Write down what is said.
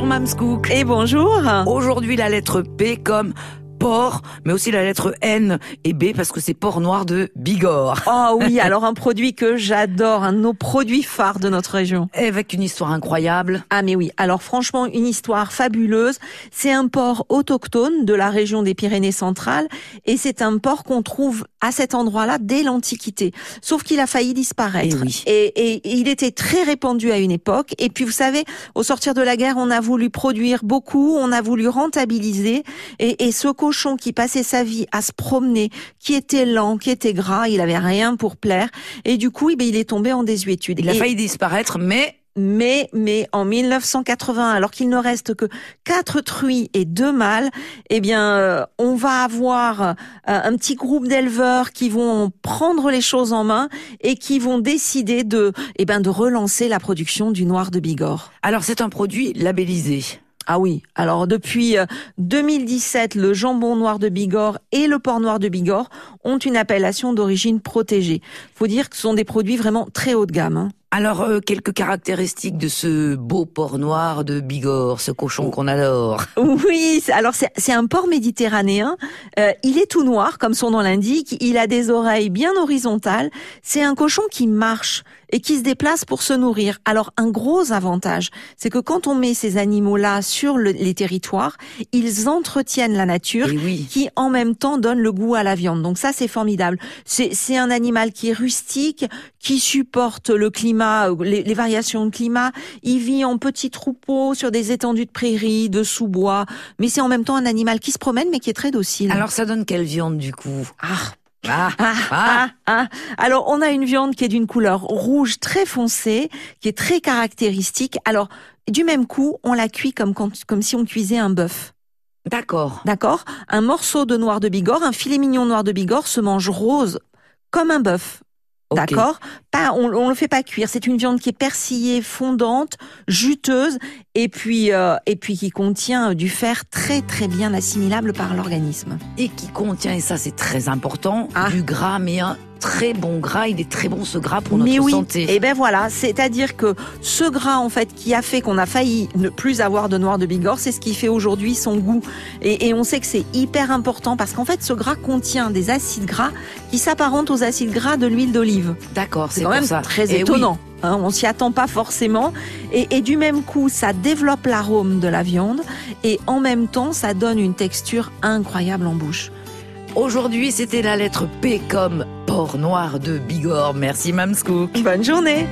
Bonjour Mamscook. Et bonjour. Aujourd'hui la lettre P comme porc, mais aussi la lettre N et B parce que c'est porc noir de Bigorre. Oh oui, alors un produit que j'adore, un de nos produits phares de notre région. Avec une histoire incroyable. Ah mais oui, alors franchement une histoire fabuleuse. C'est un porc autochtone de la région des Pyrénées centrales et c'est un porc qu'on trouve à cet endroit-là dès l'Antiquité. Sauf qu'il a failli disparaître. Et, oui. et, et, il était très répandu à une époque. Et puis vous savez, au sortir de la guerre, on a voulu produire beaucoup, on a voulu rentabiliser. Et, et ce cochon qui passait sa vie à se promener, qui était lent, qui était gras, il avait rien pour plaire. Et du coup, eh il est tombé en désuétude. Il a Et- failli disparaître, mais mais, mais en 1980, alors qu'il ne reste que quatre truies et deux mâles, eh bien, euh, on va avoir euh, un petit groupe d'éleveurs qui vont prendre les choses en main et qui vont décider de, eh ben, de relancer la production du noir de Bigorre. alors c'est un produit labellisé. Ah oui. Alors depuis euh, 2017, le jambon noir de Bigorre et le porc noir de Bigorre ont une appellation d'origine protégée. Faut dire que ce sont des produits vraiment très haut de gamme. hein. Alors euh, quelques caractéristiques de ce beau porc noir de Bigorre, ce cochon qu'on adore. Oui, alors c'est c'est un porc méditerranéen. Euh, il est tout noir, comme son nom l'indique. Il a des oreilles bien horizontales. C'est un cochon qui marche et qui se déplace pour se nourrir. Alors un gros avantage, c'est que quand on met ces animaux-là sur le- les territoires, ils entretiennent la nature Et oui. qui en même temps donne le goût à la viande. Donc ça, c'est formidable. C'est c'est un animal qui est rustique, qui supporte le climat, les, les variations de climat. Il vit en petits troupeaux sur des étendues de prairies, de sous-bois. Mais c'est en même temps un animal qui se promène, mais qui est très docile. Alors ça donne quelle viande du coup? Ah, Ah, ah, ah. ah, ah. Alors, on a une viande qui est d'une couleur rouge très foncée, qui est très caractéristique. Alors, du même coup, on la cuit comme, quand- comme si on cuisait un bœuf. D'accord. D'accord? Un morceau de noir de Bigorre, un filet mignon noir de Bigorre se mange rose comme un bœuf. D'accord? Pas, on, on le fait pas cuire. C'est une viande qui est persillée, fondante, juteuse, et puis euh, et puis qui contient du fer très très bien assimilable par l'organisme. Et qui contient, et ça c'est très important, Ah. du gras, mais un très bon gras. Il est très bon ce gras pour Mais notre oui. santé. Et ben voilà, c'est-à-dire que ce gras en fait qui a fait qu'on a failli ne plus avoir de noir de Bigorre, c'est ce qui fait aujourd'hui son goût. Et, et on sait que c'est hyper important parce qu'en fait ce gras contient des acides gras qui s'apparentent aux acides gras de l'huile d'olive. D'accord, C'est quand même ça. très Eh oui. étonnant. hein, on s'y attend pas forcément. Et, et du même coup, ça développe l'arôme de la viande et en même temps, ça donne une texture incroyable en bouche. Aujourd'hui, c'était la lettre P comme porc noir de Bigorre. Merci Mamscook. Bonne journée